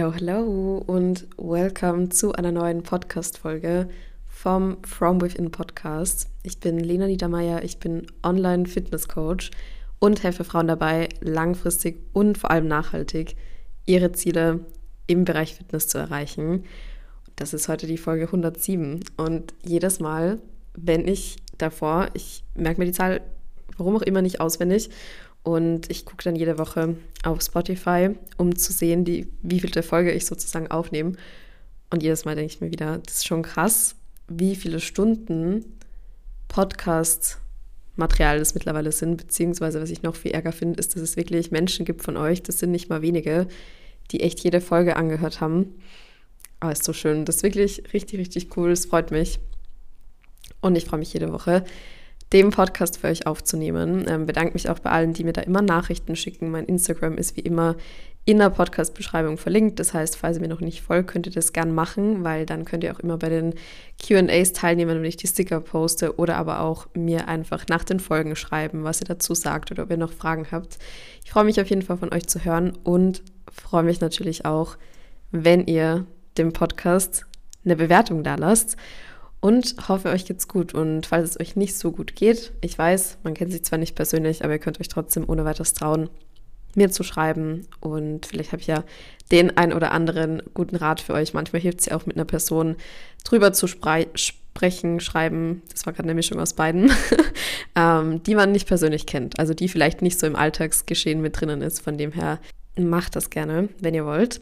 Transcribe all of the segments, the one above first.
Hello, hello und welcome zu einer neuen Podcast-Folge vom From Within Podcast. Ich bin Lena Niedermeyer, ich bin Online-Fitness-Coach und helfe Frauen dabei, langfristig und vor allem nachhaltig ihre Ziele im Bereich Fitness zu erreichen. Das ist heute die Folge 107 und jedes Mal, wenn ich davor, ich merke mir die Zahl, warum auch immer nicht auswendig und ich gucke dann jede Woche auf Spotify, um zu sehen, die, wie viel der Folge ich sozusagen aufnehme. Und jedes Mal denke ich mir wieder, das ist schon krass, wie viele Stunden Podcast-Material das mittlerweile sind. Beziehungsweise, was ich noch viel ärger finde, ist, dass es wirklich Menschen gibt von euch, das sind nicht mal wenige, die echt jede Folge angehört haben. Aber ist so schön. Das ist wirklich richtig, richtig cool. Es freut mich. Und ich freue mich jede Woche, dem Podcast für euch aufzunehmen. Ähm, bedanke mich auch bei allen, die mir da immer Nachrichten schicken. Mein Instagram ist wie immer in der Podcast-Beschreibung verlinkt. Das heißt, falls ihr mir noch nicht folgt, könnt ihr das gern machen, weil dann könnt ihr auch immer bei den QAs teilnehmen, wenn ich die Sticker poste oder aber auch mir einfach nach den Folgen schreiben, was ihr dazu sagt oder ob ihr noch Fragen habt. Ich freue mich auf jeden Fall von euch zu hören und freue mich natürlich auch, wenn ihr dem Podcast eine Bewertung da lasst und hoffe, euch geht's gut. Und falls es euch nicht so gut geht, ich weiß, man kennt sich zwar nicht persönlich, aber ihr könnt euch trotzdem ohne weiteres trauen, mir zu schreiben. Und vielleicht habe ich ja den ein oder anderen guten Rat für euch. Manchmal hilft es ja auch mit einer Person drüber zu sprechen, schreiben. Das war gerade eine Mischung aus beiden, ähm, die man nicht persönlich kennt. Also die vielleicht nicht so im Alltagsgeschehen mit drinnen ist. Von dem her macht das gerne, wenn ihr wollt.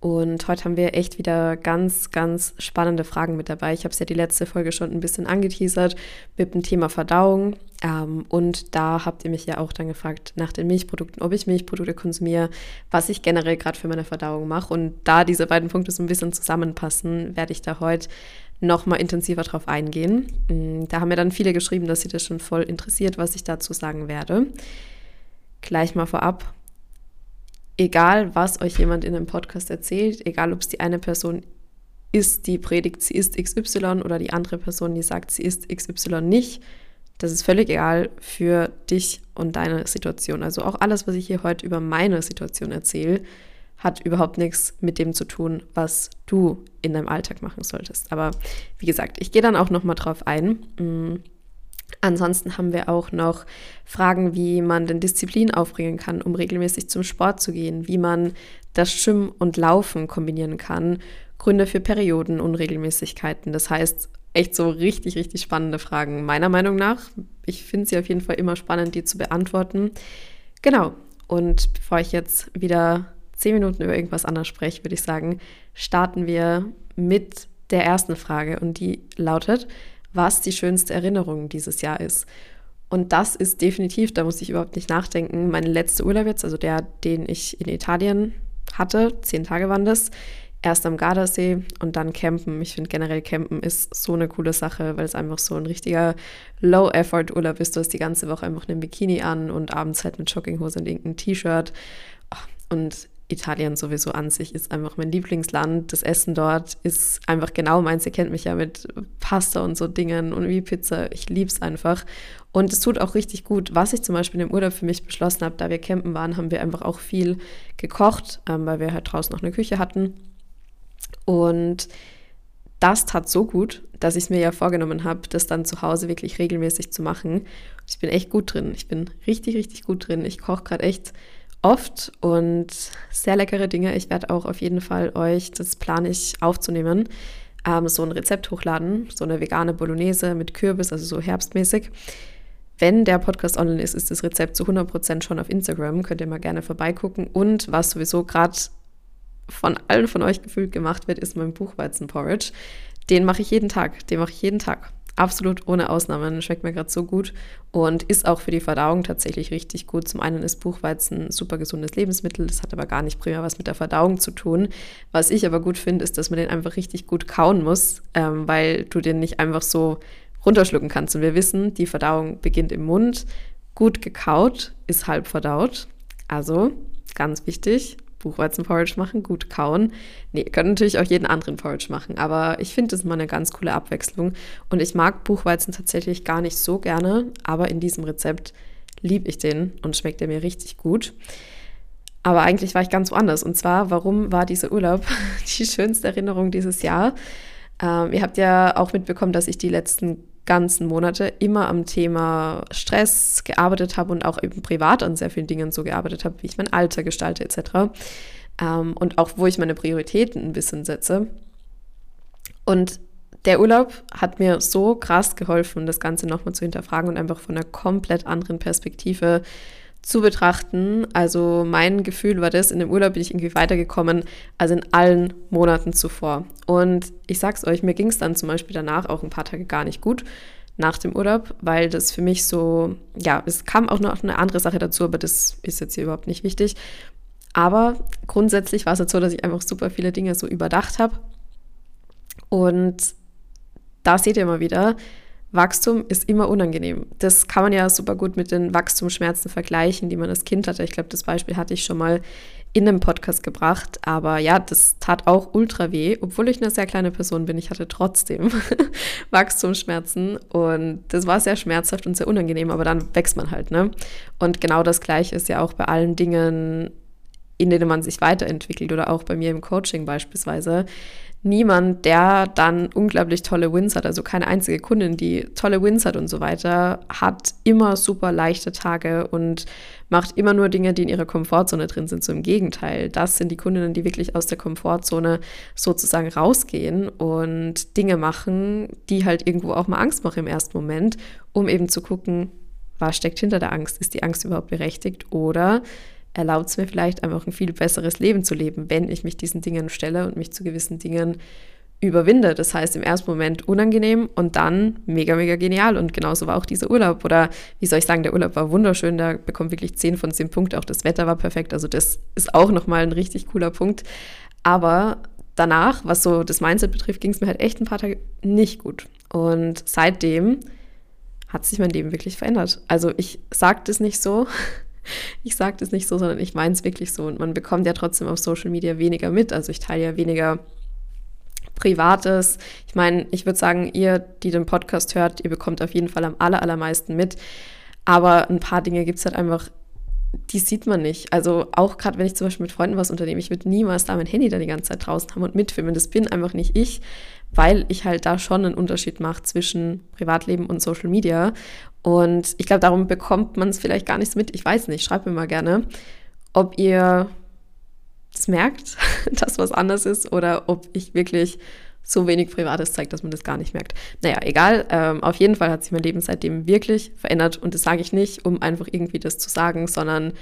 Und heute haben wir echt wieder ganz, ganz spannende Fragen mit dabei. Ich habe es ja die letzte Folge schon ein bisschen angeteasert mit dem Thema Verdauung. Ähm, und da habt ihr mich ja auch dann gefragt nach den Milchprodukten, ob ich Milchprodukte konsumiere, was ich generell gerade für meine Verdauung mache. Und da diese beiden Punkte so ein bisschen zusammenpassen, werde ich da heute noch mal intensiver drauf eingehen. Mm, da haben mir dann viele geschrieben, dass sie das schon voll interessiert, was ich dazu sagen werde. Gleich mal vorab, egal was euch jemand in einem Podcast erzählt, egal ob es die eine Person ist, die predigt, sie ist XY oder die andere Person, die sagt, sie ist XY nicht, das ist völlig egal für dich und deine Situation. Also auch alles, was ich hier heute über meine Situation erzähle, hat überhaupt nichts mit dem zu tun, was du in deinem Alltag machen solltest. Aber wie gesagt, ich gehe dann auch noch mal drauf ein. Ansonsten haben wir auch noch Fragen, wie man den Disziplin aufbringen kann, um regelmäßig zum Sport zu gehen, wie man das Schwimmen und Laufen kombinieren kann, Gründe für Periodenunregelmäßigkeiten. Das heißt, echt so richtig, richtig spannende Fragen, meiner Meinung nach. Ich finde sie auf jeden Fall immer spannend, die zu beantworten. Genau. Und bevor ich jetzt wieder zehn Minuten über irgendwas anderes spreche, würde ich sagen, starten wir mit der ersten Frage und die lautet, was die schönste Erinnerung dieses Jahr ist. Und das ist definitiv, da muss ich überhaupt nicht nachdenken, mein letzter Urlaub jetzt, also der, den ich in Italien hatte, zehn Tage waren das, erst am Gardasee und dann campen. Ich finde generell campen ist so eine coole Sache, weil es einfach so ein richtiger Low-Effort-Urlaub ist. Du hast die ganze Woche einfach einen Bikini an und abends halt mit Jogginghose und irgendein T-Shirt. Und Italien sowieso an sich ist einfach mein Lieblingsland. Das Essen dort ist einfach genau meins. Ihr kennt mich ja mit Pasta und so Dingen und wie Pizza. Ich liebe es einfach. Und es tut auch richtig gut. Was ich zum Beispiel im Urlaub für mich beschlossen habe, da wir campen waren, haben wir einfach auch viel gekocht, ähm, weil wir halt draußen noch eine Küche hatten. Und das tat so gut, dass ich mir ja vorgenommen habe, das dann zu Hause wirklich regelmäßig zu machen. Ich bin echt gut drin. Ich bin richtig, richtig gut drin. Ich koche gerade echt oft und sehr leckere Dinge. Ich werde auch auf jeden Fall euch, das plane ich aufzunehmen, ähm, so ein Rezept hochladen, so eine vegane Bolognese mit Kürbis, also so herbstmäßig. Wenn der Podcast online ist, ist das Rezept zu 100% schon auf Instagram. Könnt ihr mal gerne vorbeigucken. Und was sowieso gerade von allen von euch gefühlt gemacht wird, ist mein Buchweizen-Porridge. Den mache ich jeden Tag. Den mache ich jeden Tag absolut ohne Ausnahmen. Schmeckt mir gerade so gut und ist auch für die Verdauung tatsächlich richtig gut. Zum einen ist Buchweizen ein super gesundes Lebensmittel, das hat aber gar nicht primär was mit der Verdauung zu tun. Was ich aber gut finde, ist, dass man den einfach richtig gut kauen muss, ähm, weil du den nicht einfach so runterschlucken kannst. Und wir wissen, die Verdauung beginnt im Mund. Gut gekaut ist halb verdaut. Also ganz wichtig, Buchweizenporridge machen, gut kauen. Nee, ihr könnt natürlich auch jeden anderen Porridge machen, aber ich finde das mal eine ganz coole Abwechslung. Und ich mag Buchweizen tatsächlich gar nicht so gerne, aber in diesem Rezept liebe ich den und schmeckt er mir richtig gut. Aber eigentlich war ich ganz woanders. Und zwar, warum war dieser Urlaub die schönste Erinnerung dieses Jahr? Ähm, ihr habt ja auch mitbekommen, dass ich die letzten ganzen Monate immer am Thema Stress gearbeitet habe und auch eben privat an sehr vielen Dingen so gearbeitet habe, wie ich mein Alter gestalte etc. Ähm, und auch wo ich meine Prioritäten ein bisschen setze. Und der Urlaub hat mir so krass geholfen, das Ganze nochmal zu hinterfragen und einfach von einer komplett anderen Perspektive zu betrachten. Also mein Gefühl war das, in dem Urlaub bin ich irgendwie weitergekommen als in allen Monaten zuvor. Und ich sag's euch, mir ging es dann zum Beispiel danach auch ein paar Tage gar nicht gut nach dem Urlaub, weil das für mich so, ja, es kam auch noch eine andere Sache dazu, aber das ist jetzt hier überhaupt nicht wichtig. Aber grundsätzlich war es jetzt so, dass ich einfach super viele Dinge so überdacht habe. Und da seht ihr mal wieder, Wachstum ist immer unangenehm. Das kann man ja super gut mit den Wachstumsschmerzen vergleichen, die man als Kind hatte. Ich glaube, das Beispiel hatte ich schon mal in einem Podcast gebracht. Aber ja, das tat auch ultra weh, obwohl ich eine sehr kleine Person bin. Ich hatte trotzdem Wachstumsschmerzen und das war sehr schmerzhaft und sehr unangenehm, aber dann wächst man halt, ne? Und genau das Gleiche ist ja auch bei allen Dingen, in denen man sich weiterentwickelt oder auch bei mir im Coaching beispielsweise niemand, der dann unglaublich tolle Wins hat, also keine einzige Kundin, die tolle Wins hat und so weiter, hat immer super leichte Tage und macht immer nur Dinge, die in ihrer Komfortzone drin sind. So im Gegenteil, das sind die Kundinnen, die wirklich aus der Komfortzone sozusagen rausgehen und Dinge machen, die halt irgendwo auch mal Angst machen im ersten Moment, um eben zu gucken, was steckt hinter der Angst? Ist die Angst überhaupt berechtigt oder erlaubt es mir vielleicht einfach ein viel besseres Leben zu leben, wenn ich mich diesen Dingen stelle und mich zu gewissen Dingen überwinde. Das heißt, im ersten Moment unangenehm und dann mega, mega genial. Und genauso war auch dieser Urlaub. Oder wie soll ich sagen, der Urlaub war wunderschön. Da bekommt wirklich 10 von 10 Punkte. Auch das Wetter war perfekt. Also das ist auch nochmal ein richtig cooler Punkt. Aber danach, was so das Mindset betrifft, ging es mir halt echt ein paar Tage nicht gut. Und seitdem hat sich mein Leben wirklich verändert. Also ich sage das nicht so, ich sage das nicht so, sondern ich meine es wirklich so. Und man bekommt ja trotzdem auf Social Media weniger mit. Also ich teile ja weniger Privates. Ich meine, ich würde sagen, ihr, die den Podcast hört, ihr bekommt auf jeden Fall am aller, allermeisten mit. Aber ein paar Dinge gibt es halt einfach, die sieht man nicht. Also auch gerade, wenn ich zum Beispiel mit Freunden was unternehme, ich würde niemals da mein Handy da die ganze Zeit draußen haben und mitfilmen. Das bin einfach nicht ich, weil ich halt da schon einen Unterschied mache zwischen Privatleben und Social Media. Und ich glaube, darum bekommt man es vielleicht gar nichts mit. Ich weiß nicht, schreibt mir mal gerne, ob ihr es merkt, dass was anders ist oder ob ich wirklich so wenig Privates zeige, dass man das gar nicht merkt. Naja, egal. Ähm, auf jeden Fall hat sich mein Leben seitdem wirklich verändert und das sage ich nicht, um einfach irgendwie das zu sagen, sondern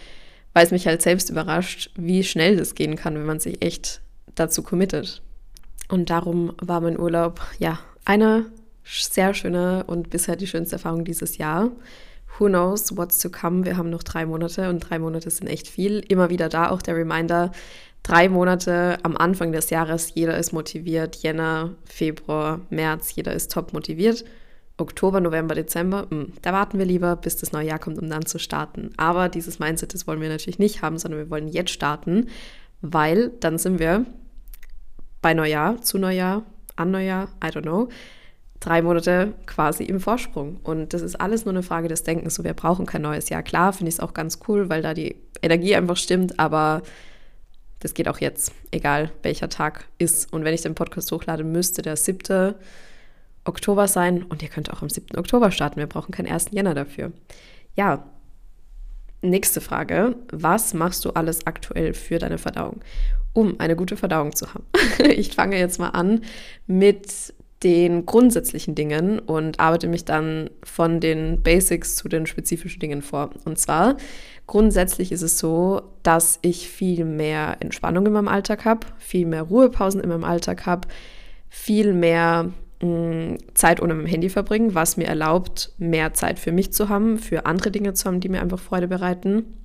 weil es mich halt selbst überrascht, wie schnell das gehen kann, wenn man sich echt dazu committet. Und darum war mein Urlaub, ja, eine sehr schöne und bisher die schönste Erfahrung dieses Jahr. Who knows what's to come? Wir haben noch drei Monate und drei Monate sind echt viel. Immer wieder da auch der Reminder, drei Monate am Anfang des Jahres, jeder ist motiviert. Jänner, Februar, März, jeder ist top motiviert. Oktober, November, Dezember, mh, hm, da warten wir lieber, bis das neue Jahr kommt, um dann zu starten. Aber dieses Mindset, das wollen wir natürlich nicht haben, sondern wir wollen jetzt starten, weil dann sind wir bei Neujahr, zu Neujahr, an Neujahr, I don't know, drei Monate quasi im Vorsprung. Und das ist alles nur eine Frage des Denkens. So, wir brauchen kein neues Jahr. Klar, finde ich es auch ganz cool, weil da die Energie einfach stimmt, aber das geht auch jetzt, egal welcher Tag ist. Und wenn ich den Podcast hochlade, müsste der 7. Oktober sein. Und ihr könnt auch am 7. Oktober starten. Wir brauchen keinen 1. Jänner dafür. Ja, nächste Frage. Was machst du alles aktuell für deine Verdauung? Um eine gute Verdauung zu haben. ich fange jetzt mal an mit den grundsätzlichen Dingen und arbeite mich dann von den Basics zu den spezifischen Dingen vor. Und zwar grundsätzlich ist es so, dass ich viel mehr Entspannung in meinem Alltag habe, viel mehr Ruhepausen in meinem Alltag habe, viel mehr mh, mm, Zeit ohne mein Handy verbringen, was mir erlaubt, mehr Zeit für mich zu haben, für andere Dinge zu haben, die mir einfach Freude bereiten.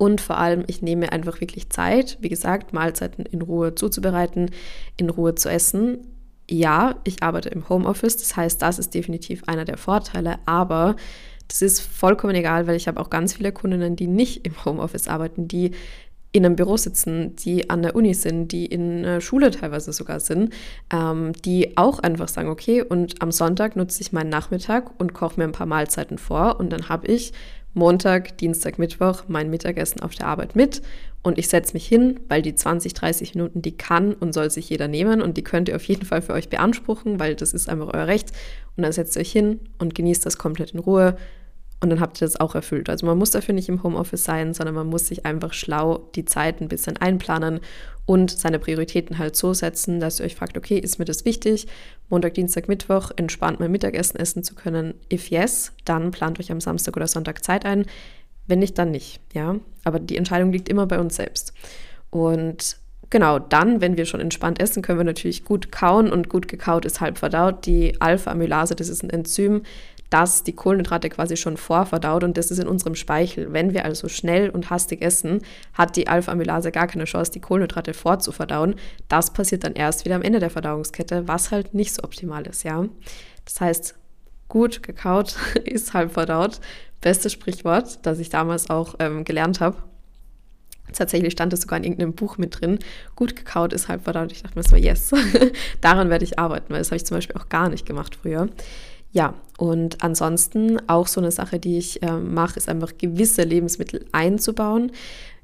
Und vor allem, ich nehme einfach wirklich Zeit, wie gesagt, Mahlzeiten in Ruhe zuzubereiten, in Ruhe zu essen, ja, ich arbeite im Homeoffice, das heißt, das ist definitiv einer der Vorteile, aber das ist vollkommen egal, weil ich habe auch ganz viele Kundinnen, die nicht im Homeoffice arbeiten, die in einem Büro sitzen, die an der Uni sind, die in der Schule teilweise sogar sind, ähm, die auch einfach sagen, okay, und am Sonntag nutze ich meinen Nachmittag und koche mir ein paar Mahlzeiten vor und dann habe ich Montag, Dienstag, Mittwoch mein Mittagessen auf der Arbeit mit und ich setze mich hin, weil die 20, 30 Minuten, die kann und soll sich jeder nehmen und die könnt ihr auf jeden Fall für euch beanspruchen, weil das ist einfach euer Recht. Und dann setzt ihr euch hin und genießt das komplett in Ruhe und dann habt ihr das auch erfüllt. Also man muss dafür nicht im Homeoffice sein, sondern man muss sich einfach schlau die Zeit ein bisschen einplanen und seine Prioritäten halt so setzen, dass ihr euch fragt, okay, ist mir das wichtig, Montag, Dienstag, Mittwoch entspannt mein Mittagessen essen zu können? If yes, dann plant euch am Samstag oder Sonntag Zeit ein. Wenn nicht, dann nicht, ja. Aber die Entscheidung liegt immer bei uns selbst. Und genau, dann, wenn wir schon entspannt essen, können wir natürlich gut kauen und gut gekaut ist halb verdaut. Die Alpha-Amylase, das ist ein Enzym, das die Kohlenhydrate quasi schon vorverdaut und das ist in unserem Speichel. Wenn wir also schnell und hastig essen, hat die Alpha-Amylase gar keine Chance, die Kohlenhydrate vorzuverdauen. Das passiert dann erst wieder am Ende der Verdauungskette, was halt nicht so optimal ist, ja. Das heißt, gut gekaut ist halb verdaut. Bestes Sprichwort, das ich damals auch ähm, gelernt habe. Tatsächlich stand es sogar in irgendeinem Buch mit drin. Gut gekaut ist halb verdaut. Ich dachte mir so, yes, daran werde ich arbeiten, weil das habe ich zum Beispiel auch gar nicht gemacht früher. Ja, und ansonsten auch so eine Sache, die ich äh, mache, ist einfach gewisse Lebensmittel einzubauen.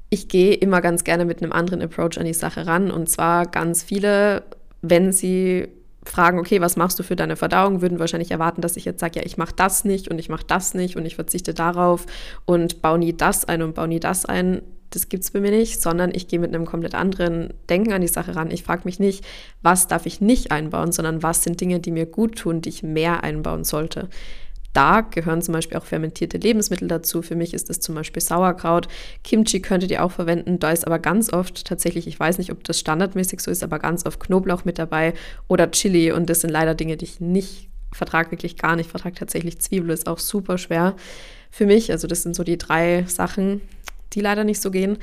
Ich gehe immer ganz gerne mit einem anderen Approach an die Sache ran. Und zwar ganz viele, wenn sie fragen, okay, was machst du für deine Verdauung, würden wahrscheinlich erwarten, dass ich jetzt sage, ja, ich mache das nicht und ich mache das nicht und ich verzichte darauf und baue nie das ein und baue nie das ein das gibt es bei mir nicht, sondern ich gehe mit einem komplett anderen Denken an die Sache ran. Ich frage mich nicht, was darf ich nicht einbauen, sondern was sind Dinge, die mir gut tun, die ich mehr einbauen sollte. Da gehören zum Beispiel auch fermentierte Lebensmittel dazu. Für mich ist das zum Beispiel Sauerkraut. Kimchi könntet ihr auch verwenden. Da ist aber ganz oft tatsächlich, ich weiß nicht, ob das standardmäßig so ist, aber ganz oft Knoblauch mit dabei oder Chili. Und das sind leider Dinge, die ich nicht vertrage, wirklich gar nicht vertrage. Tatsächlich Zwiebel ist auch super schwer für mich. Also das sind so die drei Sachen, die leider nicht so gehen.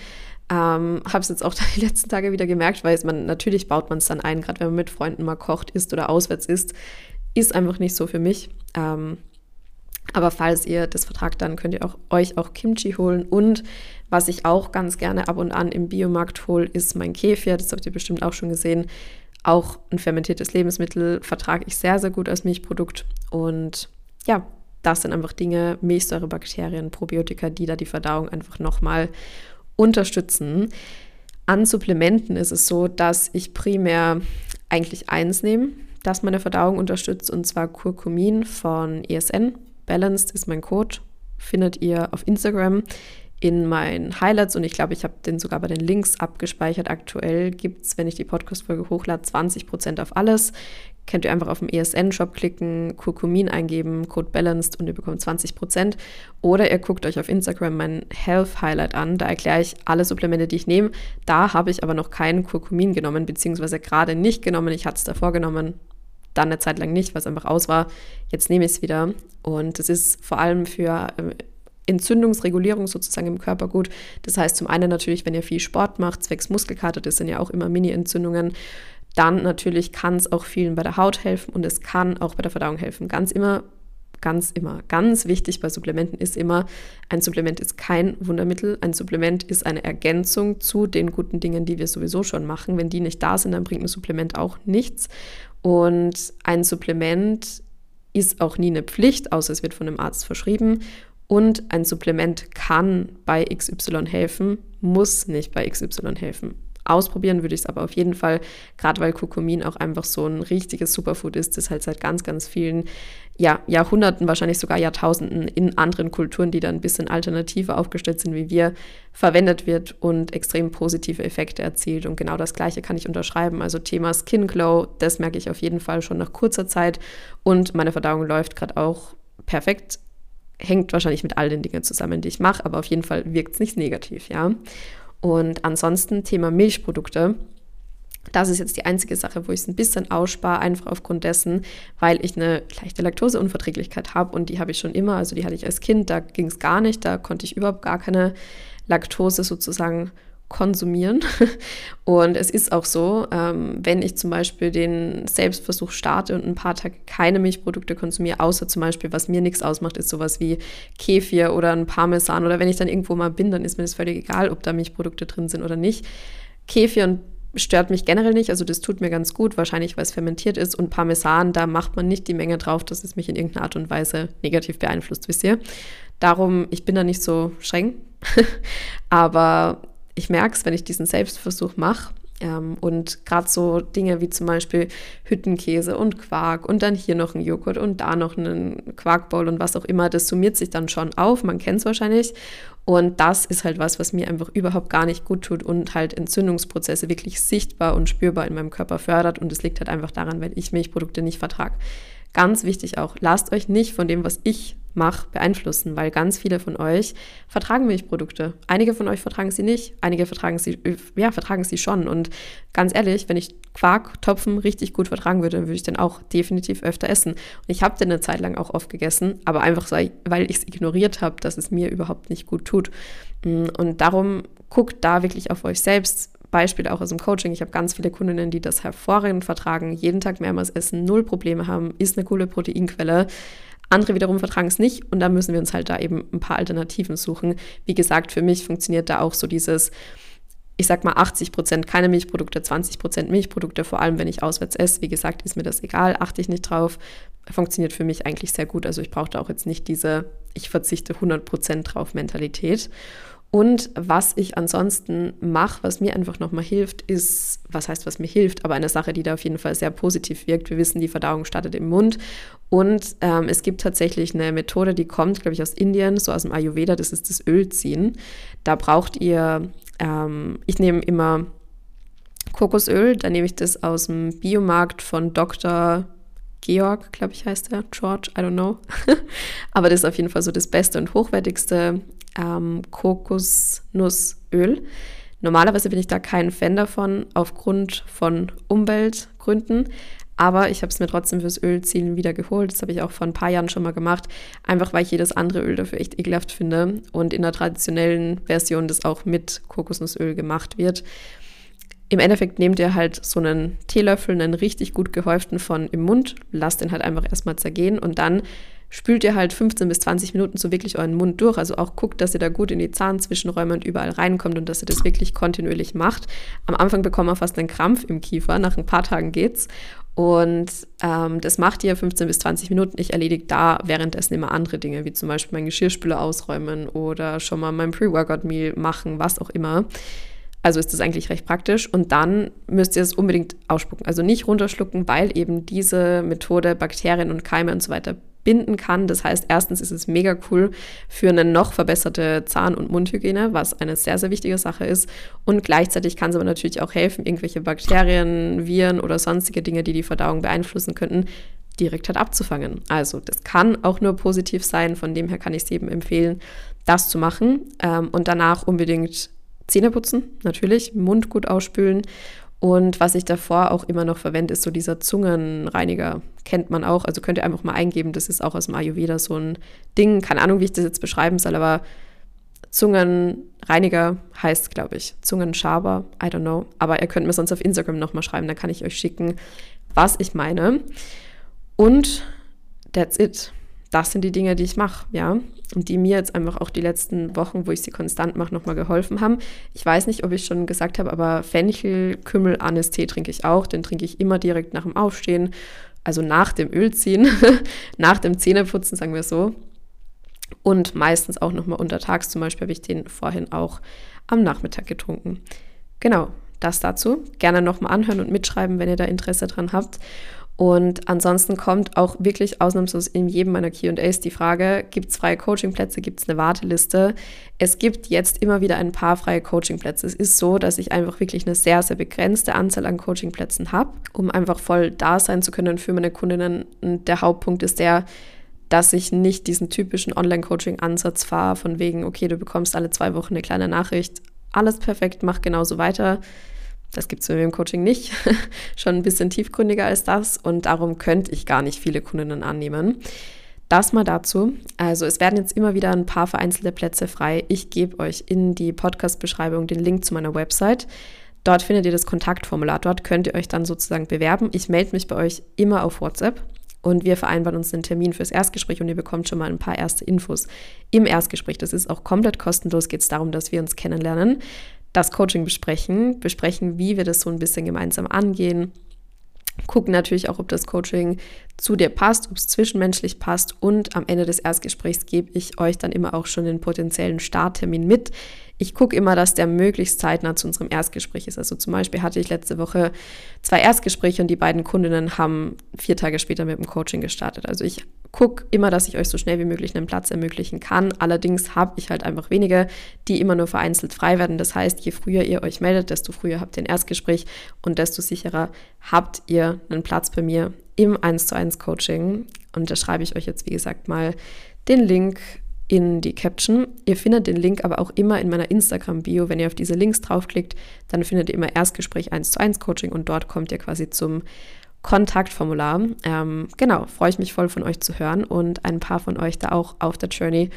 Ähm, habe es jetzt auch die letzten Tage wieder gemerkt, weil man natürlich baut man es dann ein, gerade wenn man mit Freunden mal kocht, isst oder auswärts isst, ist einfach nicht so für mich. Ähm, aber falls ihr das vertragt, dann könnt ihr auch, euch auch Kimchi holen. Und was ich auch ganz gerne ab und an im Biomarkt hole, ist mein Kefir. Das habt ihr bestimmt auch schon gesehen. Auch ein fermentiertes Lebensmittel vertrage ich sehr, sehr gut als Milchprodukt. Und ja, das sind einfach Dinge, Milchsäurebakterien, Probiotika, die da die Verdauung einfach nochmal unterstützen. An Supplementen ist es so, dass ich primär eigentlich eins nehme, das meine Verdauung unterstützt, und zwar Curcumin von ESN. Balanced ist mein Code, findet ihr auf Instagram in meinen Highlights und ich glaube, ich habe den sogar bei den Links abgespeichert. Aktuell gibt es, wenn ich die Podcast-Folge hochlade, 20% auf alles. Könnt ihr einfach auf dem ESN-Shop klicken, Kurkumin eingeben, Code Balanced und ihr bekommt 20%. Oder ihr guckt euch auf Instagram mein Health Highlight an. Da erkläre ich alle Supplemente, die ich nehme. Da habe ich aber noch keinen Kurkumin genommen, beziehungsweise gerade nicht genommen. Ich hatte es davor genommen, dann eine Zeit lang nicht, weil es einfach aus war. Jetzt nehme ich es wieder. Und es ist vor allem für ähm, Entzündungsregulierung sozusagen im Körper gut. Das heißt zum einen natürlich, wenn ihr viel Sport macht, zwecks Muskelkater, das sind ja auch immer Mini-Entzündungen, dann natürlich kann es auch vielen bei der Haut helfen und es kann auch bei der Verdauung helfen. Ganz immer, ganz immer, ganz wichtig bei Supplementen ist immer, ein Supplement ist kein Wundermittel. Ein Supplement ist eine Ergänzung zu den guten Dingen, die wir sowieso schon machen. Wenn die nicht da sind, dann bringt ein Supplement auch nichts. Und ein Supplement ist auch nie eine Pflicht, außer es wird von einem Arzt verschrieben. Und ein Supplement kann bei XY helfen, muss nicht bei XY helfen. Ausprobieren würde ich es aber auf jeden Fall, gerade weil Kurkumin auch einfach so ein richtiges Superfood ist, das halt seit ganz, ganz vielen ja, Jahrhunderten, wahrscheinlich sogar Jahrtausenden in anderen Kulturen, die dann ein bisschen alternativer aufgestellt sind wie wir, verwendet wird und extrem positive Effekte erzielt. Und genau das Gleiche kann ich unterschreiben. Also Thema Skin Glow, das merke ich auf jeden Fall schon nach kurzer Zeit. Und meine Verdauung läuft gerade auch perfekt hängt wahrscheinlich mit all den Dingen zusammen, die ich mache, aber auf jeden Fall wirkt es nicht negativ, ja. Und ansonsten Thema Milchprodukte. Das ist jetzt die einzige Sache, wo ich es ein bisschen ausspare, einfach aufgrund dessen, weil ich eine leichte Laktoseunverträglichkeit habe und die habe ich schon immer. Also die hatte ich als Kind, da ging es gar nicht, da konnte ich überhaupt gar keine Laktose sozusagen konsumieren. Und es ist auch so, ähm, wenn ich zum Beispiel den Selbstversuch starte und ein paar Tage keine Milchprodukte konsumiere, außer zum Beispiel, was mir nichts ausmacht, ist sowas wie Kefir oder ein Parmesan oder wenn ich dann irgendwo mal bin, dann ist mir das völlig egal, ob da Milchprodukte drin sind oder nicht. Kefir und stört mich generell nicht, also das tut mir ganz gut, wahrscheinlich weil es fermentiert ist und Parmesan, da macht man nicht die Menge drauf, dass es mich in irgendeiner Art und Weise negativ beeinflusst, wisst ihr. Darum, ich bin da nicht so streng, aber ich merke es, wenn ich diesen Selbstversuch mache, ähm, und gerade so Dinge wie zum Beispiel Hüttenkäse und Quark und dann hier noch ein Joghurt und da noch einen Quarkbowl und was auch immer, das summiert sich dann schon auf. Man kennt es wahrscheinlich. Und das ist halt was, was mir einfach überhaupt gar nicht gut tut und halt Entzündungsprozesse wirklich sichtbar und spürbar in meinem Körper fördert. Und es liegt halt einfach daran, weil ich Milchprodukte nicht vertrage. Ganz wichtig auch, lasst euch nicht von dem, was ich mache, beeinflussen, weil ganz viele von euch vertragen Milchprodukte. Einige von euch vertragen sie nicht, einige vertragen sie, ja, vertragen sie schon. Und ganz ehrlich, wenn ich Quark, Topfen richtig gut vertragen würde, dann würde ich den auch definitiv öfter essen. Und ich habe den eine Zeit lang auch oft gegessen, aber einfach so, weil ich es ignoriert habe, dass es mir überhaupt nicht gut tut. Und darum guckt da wirklich auf euch selbst, Beispiel auch aus dem Coaching. Ich habe ganz viele Kundinnen, die das hervorragend vertragen, jeden Tag mehrmals essen, null Probleme haben, ist eine coole Proteinquelle. Andere wiederum vertragen es nicht und da müssen wir uns halt da eben ein paar Alternativen suchen. Wie gesagt, für mich funktioniert da auch so dieses, ich sag mal 80 Prozent keine Milchprodukte, 20 Prozent Milchprodukte, vor allem wenn ich auswärts esse. Wie gesagt, ist mir das egal, achte ich nicht drauf. Funktioniert für mich eigentlich sehr gut. Also ich brauche da auch jetzt nicht diese, ich verzichte 100 Prozent drauf Mentalität. Und was ich ansonsten mache, was mir einfach nochmal hilft, ist, was heißt, was mir hilft, aber eine Sache, die da auf jeden Fall sehr positiv wirkt. Wir wissen, die Verdauung startet im Mund. Und ähm, es gibt tatsächlich eine Methode, die kommt, glaube ich, aus Indien, so aus dem Ayurveda, das ist das Ölziehen. Da braucht ihr, ähm, ich nehme immer Kokosöl, da nehme ich das aus dem Biomarkt von Dr. Georg, glaube ich, heißt er, George, I don't know. Aber das ist auf jeden Fall so das beste und hochwertigste ähm, Kokosnussöl. Normalerweise bin ich da kein Fan davon, aufgrund von Umweltgründen. Aber ich habe es mir trotzdem fürs Ölziehen wieder geholt. Das habe ich auch vor ein paar Jahren schon mal gemacht. Einfach weil ich jedes andere Öl dafür echt ekelhaft finde. Und in der traditionellen Version das auch mit Kokosnussöl gemacht wird. Im Endeffekt nehmt ihr halt so einen Teelöffel, einen richtig gut gehäuften von im Mund, lasst den halt einfach erstmal zergehen und dann spült ihr halt 15 bis 20 Minuten so wirklich euren Mund durch. Also auch guckt, dass ihr da gut in die Zahnzwischenräume und überall reinkommt und dass ihr das wirklich kontinuierlich macht. Am Anfang bekommt man fast einen Krampf im Kiefer, nach ein paar Tagen geht's. Und ähm, das macht ihr 15 bis 20 Minuten. Ich erledige da währenddessen immer andere Dinge, wie zum Beispiel mein Geschirrspüler ausräumen oder schon mal mein Pre-Workout-Meal machen, was auch immer. Also ist das eigentlich recht praktisch. Und dann müsst ihr es unbedingt ausspucken. Also nicht runterschlucken, weil eben diese Methode Bakterien und Keime und so weiter binden kann. Das heißt, erstens ist es mega cool für eine noch verbesserte Zahn- und Mundhygiene, was eine sehr, sehr wichtige Sache ist. Und gleichzeitig kann es aber natürlich auch helfen, irgendwelche Bakterien, Viren oder sonstige Dinge, die die Verdauung beeinflussen könnten, direkt halt abzufangen. Also das kann auch nur positiv sein. Von dem her kann ich es eben empfehlen, das zu machen ähm, und danach unbedingt Zähne putzen, natürlich, Mund gut ausspülen. Und was ich davor auch immer noch verwende, ist so dieser Zungenreiniger. Kennt man auch. Also könnt ihr einfach mal eingeben. Das ist auch aus dem Ayurveda so ein Ding. Keine Ahnung, wie ich das jetzt beschreiben soll, aber Zungenreiniger heißt, glaube ich, Zungenschaber. I don't know. Aber ihr könnt mir sonst auf Instagram nochmal schreiben. Da kann ich euch schicken, was ich meine. Und that's it das sind die Dinge, die ich mache, ja. Und die mir jetzt einfach auch die letzten Wochen, wo ich sie konstant mache, nochmal geholfen haben. Ich weiß nicht, ob ich schon gesagt habe, aber Fenchel, Kümmel, Anis-Tee trinke ich auch. Den trinke ich immer direkt nach dem Aufstehen, also nach dem Ölziehen, nach dem Zähneputzen, sagen wir so. Und meistens auch nochmal untertags. Zum Beispiel habe ich den vorhin auch am Nachmittag getrunken. Genau, das dazu. Gerne nochmal anhören und mitschreiben, wenn ihr da Interesse dran habt. Und ansonsten kommt auch wirklich ausnahmslos in jedem meiner QAs die Frage, gibt es freie Coachingplätze, gibt es eine Warteliste? Es gibt jetzt immer wieder ein paar freie Coachingplätze. Es ist so, dass ich einfach wirklich eine sehr, sehr begrenzte Anzahl an Coachingplätzen habe, um einfach voll da sein zu können für meine Kundinnen. Und der Hauptpunkt ist der, dass ich nicht diesen typischen Online-Coaching-Ansatz fahre, von wegen, okay, du bekommst alle zwei Wochen eine kleine Nachricht, alles perfekt, mach genauso weiter das gibt es mir im Coaching nicht. Schon ein bisschen tiefgründiger als das und darum könnte ich gar nicht viele Kundinnen annehmen. Das mal dazu. Also es werden jetzt immer wieder ein paar vereinzelte Plätze frei. Ich gebe euch in die Podcast-Beschreibung den Link zu meiner Website. Dort findet ihr das Kontaktformular. Dort könnt ihr euch dann sozusagen bewerben. Ich melde mich bei euch immer auf WhatsApp und wir vereinbaren uns einen Termin fürs Erstgespräch und ihr bekommt schon mal ein paar erste Infos im Erstgespräch. Das ist auch komplett kostenlos. Geht es darum, dass wir uns kennenlernen. Das Coaching besprechen, besprechen, wie wir das so ein bisschen gemeinsam angehen, gucken natürlich auch, ob das Coaching zu dir passt, ob es zwischenmenschlich passt und am Ende des Erstgesprächs gebe ich euch dann immer auch schon den potenziellen Starttermin mit. Ich gucke immer, dass der möglichst zeitnah zu unserem Erstgespräch ist. Also zum Beispiel hatte ich letzte Woche zwei Erstgespräche und die beiden Kundinnen haben vier Tage später mit dem Coaching gestartet. Also ich gucke immer, dass ich euch so schnell wie möglich einen Platz ermöglichen kann. Allerdings habe ich halt einfach wenige, die immer nur vereinzelt frei werden. Das heißt, je früher ihr euch meldet, desto früher habt ihr ein Erstgespräch und desto sicherer habt ihr einen Platz bei mir im 1 zu 1 Coaching. Und da schreibe ich euch jetzt, wie gesagt, mal den Link in die Caption. Ihr findet den Link aber auch immer in meiner Instagram-Bio. Wenn ihr auf diese Links draufklickt, dann findet ihr immer Erstgespräch 1 zu 1 Coaching und dort kommt ihr quasi zum Kontaktformular. Ähm, genau, freue ich mich voll von euch zu hören und ein paar von euch da auch auf der Journey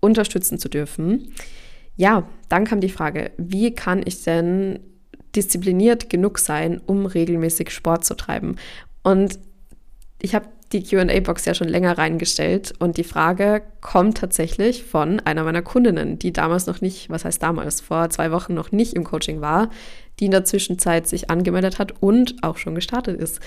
unterstützen zu dürfen. Ja, dann kam die Frage, wie kann ich denn diszipliniert genug sein, um regelmäßig Sport zu treiben? Und ich habe die QA-Box ja schon länger reingestellt und die Frage kommt tatsächlich von einer meiner Kundinnen, die damals noch nicht, was heißt damals, vor zwei Wochen noch nicht im Coaching war, die in der Zwischenzeit sich angemeldet hat und auch schon gestartet ist.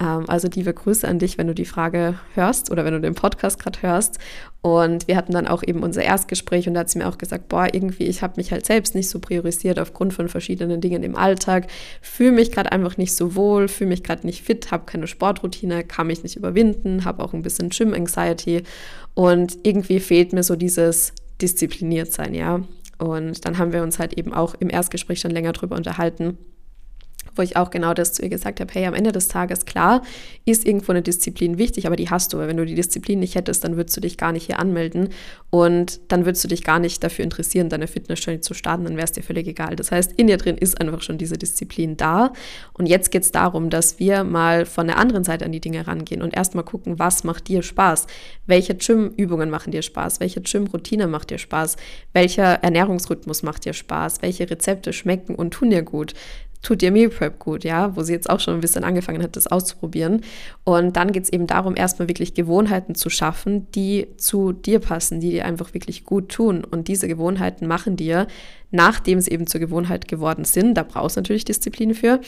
Ähm, also liebe Grüße an dich, wenn du die Frage hörst oder wenn du den Podcast gerade hörst. Und wir hatten dann auch eben unser Erstgespräch und da hat sie mir auch gesagt, boah, irgendwie, ich habe mich halt selbst nicht so priorisiert aufgrund von verschiedenen Dingen im Alltag, fühle mich gerade einfach nicht so wohl, fühle mich gerade nicht fit, habe keine Sportroutine, kann mich nicht überwinden, habe auch ein bisschen Gym-Anxiety und irgendwie fehlt mir so dieses diszipliniert sein, ja. Und dann haben wir uns halt eben auch im Erstgespräch schon länger drüber unterhalten, wo ich auch genau das zu ihr gesagt habe, hey, am Ende des Tages, klar, ist irgendwo eine Disziplin wichtig, aber die hast du, weil wenn du die Disziplin nicht hättest, dann würdest du dich gar nicht hier anmelden und dann würdest du dich gar nicht dafür interessieren, deine Fitnessjourney zu starten, dann wäre es dir völlig egal. Das heißt, in dir drin ist einfach schon diese Disziplin da und jetzt geht es darum, dass wir mal von der anderen Seite an die Dinge rangehen und erstmal gucken, was macht dir Spaß? Welche Gym-Übungen machen dir Spaß? Welche Gym-Routine macht dir Spaß? Welcher Ernährungsrhythmus macht dir Spaß? Welche Rezepte schmecken und tun dir gut? Tut dir Meal Prep gut, ja, wo sie jetzt auch schon ein bisschen angefangen hat, das auszuprobieren. Und dann geht es eben darum, erstmal wirklich Gewohnheiten zu schaffen, die zu dir passen, die dir einfach wirklich gut tun. Und diese Gewohnheiten machen dir nachdem sie eben zur Gewohnheit geworden sind, da brauchst du natürlich Disziplin für,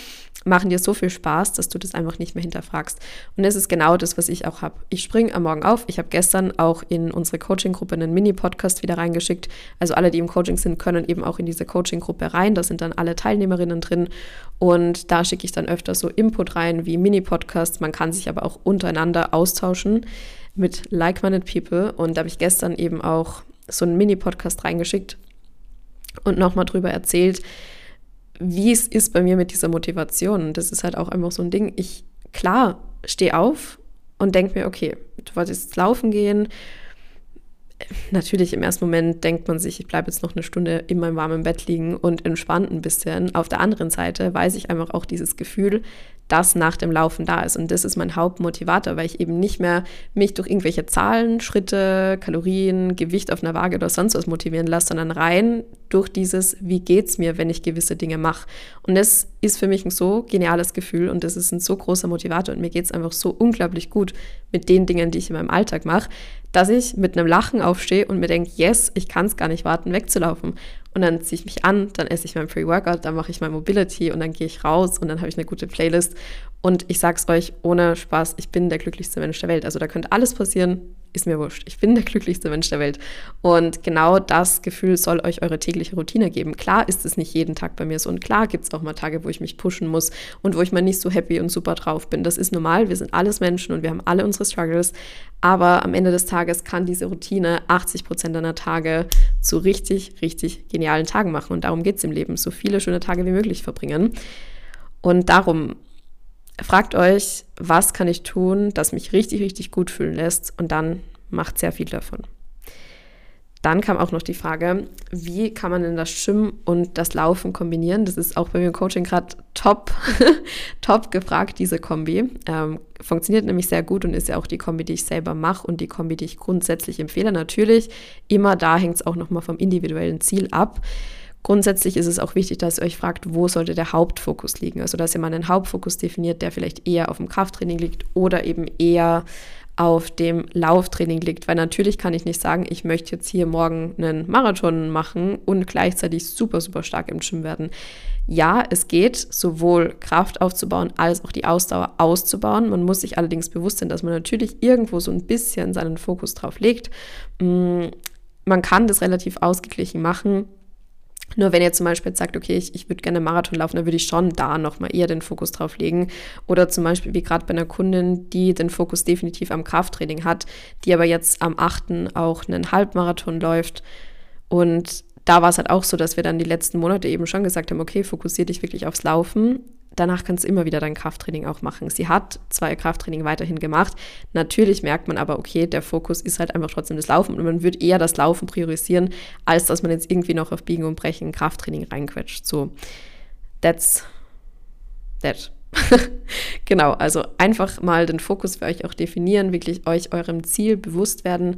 machen dir so viel Spaß, dass du das einfach nicht mehr hinterfragst. Und das ist genau das, was ich auch habe. Ich springe am Morgen auf. Ich habe gestern auch in unsere Coaching-Gruppe einen Mini-Podcast wieder reingeschickt. Also alle, die im Coaching sind, können eben auch in diese Coaching-Gruppe rein. Da sind dann alle Teilnehmerinnen drin. Und da schicke ich dann öfter so Input rein wie Mini-Podcasts. Man kann sich aber auch untereinander austauschen mit like-minded people. Und da habe ich gestern eben auch so einen Mini-Podcast reingeschickt, und nochmal drüber erzählt, wie es ist bei mir mit dieser Motivation. Und das ist halt auch einfach so ein Ding. Ich, klar, stehe auf und denke mir, okay, du wolltest jetzt laufen gehen. Natürlich im ersten Moment denkt man sich, ich bleibe jetzt noch eine Stunde in meinem warmen Bett liegen und entspannt ein bisschen. Auf der anderen Seite weiß ich einfach auch dieses Gefühl, das nach dem Laufen da ist. Und das ist mein Hauptmotivator, weil ich eben nicht mehr mich durch irgendwelche Zahlen, Schritte, Kalorien, Gewicht auf einer Waage oder sonst was motivieren lasse, sondern rein durch dieses, wie geht's mir, wenn ich gewisse Dinge mache. Und das ist für mich ein so geniales Gefühl und das ist ein so großer Motivator und mir geht es einfach so unglaublich gut mit den Dingen, die ich in meinem Alltag mache, dass ich mit einem Lachen aufstehe und mir denke, yes, ich kann es gar nicht warten, wegzulaufen. Und dann ziehe ich mich an, dann esse ich mein Pre-Workout, dann mache ich mein Mobility und dann gehe ich raus und dann habe ich eine gute Playlist. Und ich sag's euch ohne Spaß, ich bin der glücklichste Mensch der Welt. Also da könnte alles passieren, ist mir wurscht. Ich bin der glücklichste Mensch der Welt. Und genau das Gefühl soll euch eure tägliche Routine geben. Klar ist es nicht jeden Tag bei mir so. Und klar gibt es auch mal Tage, wo ich mich pushen muss und wo ich mal nicht so happy und super drauf bin. Das ist normal. Wir sind alles Menschen und wir haben alle unsere Struggles. Aber am Ende des Tages kann diese Routine 80 Prozent deiner Tage zu richtig, richtig genialen Tagen machen. Und darum geht es im Leben. So viele schöne Tage wie möglich verbringen. Und darum fragt euch, was kann ich tun, das mich richtig, richtig gut fühlen lässt und dann macht sehr viel davon. Dann kam auch noch die Frage, wie kann man denn das Schwimmen und das Laufen kombinieren? Das ist auch bei mir im Coaching gerade top, top gefragt, diese Kombi. Ähm, funktioniert nämlich sehr gut und ist ja auch die Kombi, die ich selber mache und die Kombi, die ich grundsätzlich empfehle. Natürlich, immer da hängt es auch nochmal vom individuellen Ziel ab. Grundsätzlich ist es auch wichtig, dass ihr euch fragt, wo sollte der Hauptfokus liegen. Also, dass ihr mal einen Hauptfokus definiert, der vielleicht eher auf dem Krafttraining liegt oder eben eher auf dem Lauftraining liegt. Weil natürlich kann ich nicht sagen, ich möchte jetzt hier morgen einen Marathon machen und gleichzeitig super, super stark im Gym werden. Ja, es geht, sowohl Kraft aufzubauen als auch die Ausdauer auszubauen. Man muss sich allerdings bewusst sein, dass man natürlich irgendwo so ein bisschen seinen Fokus drauf legt. Mm, man kann das relativ ausgeglichen machen. Nur wenn ihr zum Beispiel sagt, okay, ich, ich würde gerne Marathon laufen, dann würde ich schon da nochmal eher den Fokus drauf legen. Oder zum Beispiel wie gerade bei einer Kundin, die den Fokus definitiv am Krafttraining hat, die aber jetzt am 8. auch einen Halbmarathon läuft. Und da war es halt auch so, dass wir dann die letzten Monate eben schon gesagt haben, okay, fokussier dich wirklich aufs Laufen. Danach kannst du immer wieder dein Krafttraining auch machen. Sie hat zwar ihr Krafttraining weiterhin gemacht, natürlich merkt man aber, okay, der Fokus ist halt einfach trotzdem das Laufen und man wird eher das Laufen priorisieren, als dass man jetzt irgendwie noch auf Biegen und Brechen Krafttraining reinquetscht. So, that's that. genau, also einfach mal den Fokus für euch auch definieren, wirklich euch eurem Ziel bewusst werden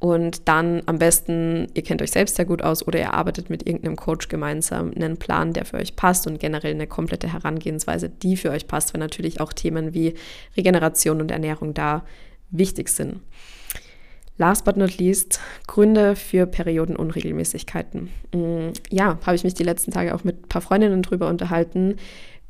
und dann am besten, ihr kennt euch selbst sehr gut aus oder ihr arbeitet mit irgendeinem Coach gemeinsam einen Plan, der für euch passt und generell eine komplette Herangehensweise, die für euch passt, weil natürlich auch Themen wie Regeneration und Ernährung da wichtig sind. Last but not least, Gründe für Periodenunregelmäßigkeiten. Mm, ja, habe ich mich die letzten Tage auch mit ein paar Freundinnen drüber unterhalten.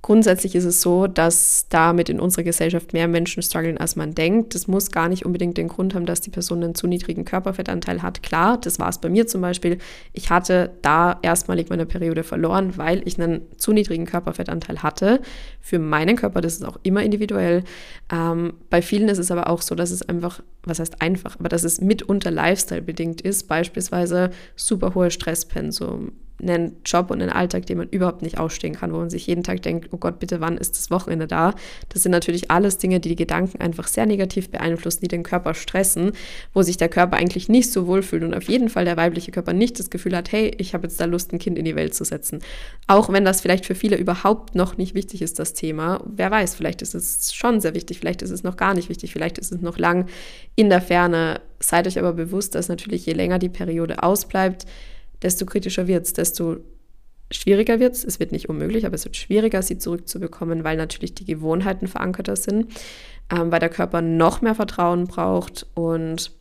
Grundsätzlich ist es so, dass damit in unserer Gesellschaft mehr Menschen strugglen, als man denkt. Das muss gar nicht unbedingt den Grund haben, dass die Person einen zu niedrigen Körperfettanteil hat. Klar, das war es bei mir zum Beispiel. Ich hatte da erstmalig meine Periode verloren, weil ich einen zu niedrigen Körperfettanteil hatte. Für meinen Körper, das ist auch immer individuell. Ähm, bei vielen ist es aber auch so, dass es einfach, was heißt einfach, aber dass es mitunter Lifestyle bedingt ist. Beispielsweise super hohe Stresspensum, einen Job und einen Alltag, den man überhaupt nicht ausstehen kann, wo man sich jeden Tag denkt, oh Gott, bitte, wann ist das Wochenende da? Das sind natürlich alles Dinge, die die Gedanken einfach sehr negativ beeinflussen, die den Körper stressen, wo sich der Körper eigentlich nicht so wohl fühlt und auf jeden Fall der weibliche Körper nicht das Gefühl hat, hey, ich habe jetzt da Lust, ein Kind in die Welt zu setzen. Auch wenn das vielleicht für viele überhaupt noch nicht wichtig ist, das Thema. Wer weiß, vielleicht ist es schon sehr wichtig, vielleicht ist es noch gar nicht wichtig, vielleicht ist es noch lang in der Ferne. Seid euch aber bewusst, dass natürlich je länger die Periode ausbleibt, desto kritischer wird es, desto schwieriger wird es. Es wird nicht unmöglich, aber es wird schwieriger, sie zurückzubekommen, weil natürlich die Gewohnheiten verankerter sind, ähm, weil der Körper noch mehr Vertrauen braucht und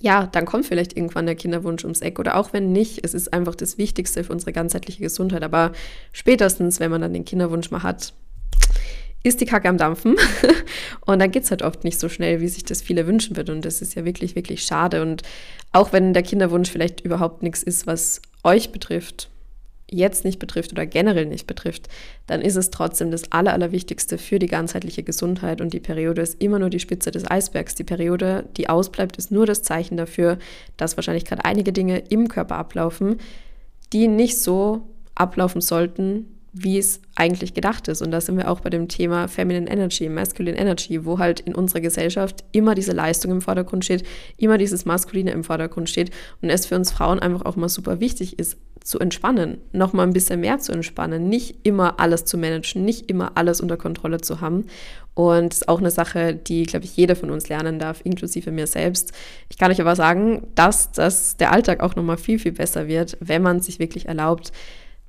ja, dann kommt vielleicht irgendwann der Kinderwunsch ums Eck oder auch wenn nicht, es ist einfach das Wichtigste für unsere ganzheitliche Gesundheit. Aber spätestens, wenn man dann den Kinderwunsch mal hat, ist die Kacke am Dampfen. und dann geht es halt oft nicht so schnell, wie sich das viele wünschen würden. Und das ist ja wirklich, wirklich schade. Und auch wenn der Kinderwunsch vielleicht überhaupt nichts ist, was euch betrifft, jetzt nicht betrifft oder generell nicht betrifft, dann ist es trotzdem das Aller, Allerwichtigste für die ganzheitliche Gesundheit. Und die Periode ist immer nur die Spitze des Eisbergs. Die Periode, die ausbleibt, ist nur das Zeichen dafür, dass wahrscheinlich gerade einige Dinge im Körper ablaufen, die nicht so ablaufen sollten, wie es eigentlich gedacht ist. Und da sind wir auch bei dem Thema Feminine Energy, Masculine Energy, wo halt in unserer Gesellschaft immer diese Leistung im Vordergrund steht, immer dieses Maskuline im Vordergrund steht und es für uns Frauen einfach auch mal super wichtig ist, zu entspannen, noch mal ein bisschen mehr zu entspannen, nicht immer alles zu managen, nicht immer alles unter Kontrolle zu haben. Und ist auch eine Sache, die, glaube ich, jeder von uns lernen darf, inklusive mir selbst. Ich kann euch aber sagen, dass, dass der Alltag auch noch mal viel, viel besser wird, wenn man sich wirklich erlaubt,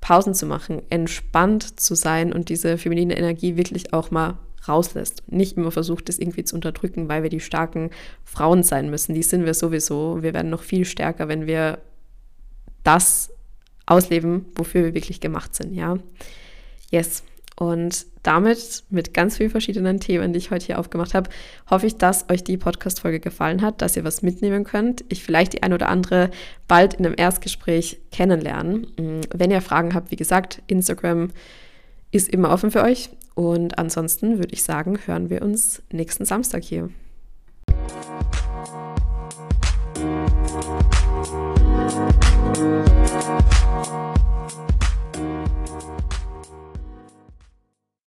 Pausen zu machen, entspannt zu sein und diese feminine Energie wirklich auch mal rauslässt. Nicht immer versucht, das irgendwie zu unterdrücken, weil wir die starken Frauen sein müssen. Die sind wir sowieso. Wir werden noch viel stärker, wenn wir das ausleben, wofür wir wirklich gemacht sind, ja. Yes. Und damit, mit ganz vielen verschiedenen Themen, die ich heute hier aufgemacht habe, hoffe ich, dass euch die Podcast-Folge gefallen hat, dass ihr was mitnehmen könnt. Ich vielleicht die ein oder andere bald in einem Erstgespräch kennenlernen. Mm, wenn ihr Fragen habt, wie gesagt, Instagram ist immer offen für euch. Und ansonsten würde ich sagen, hören wir uns nächsten Samstag hier. Musik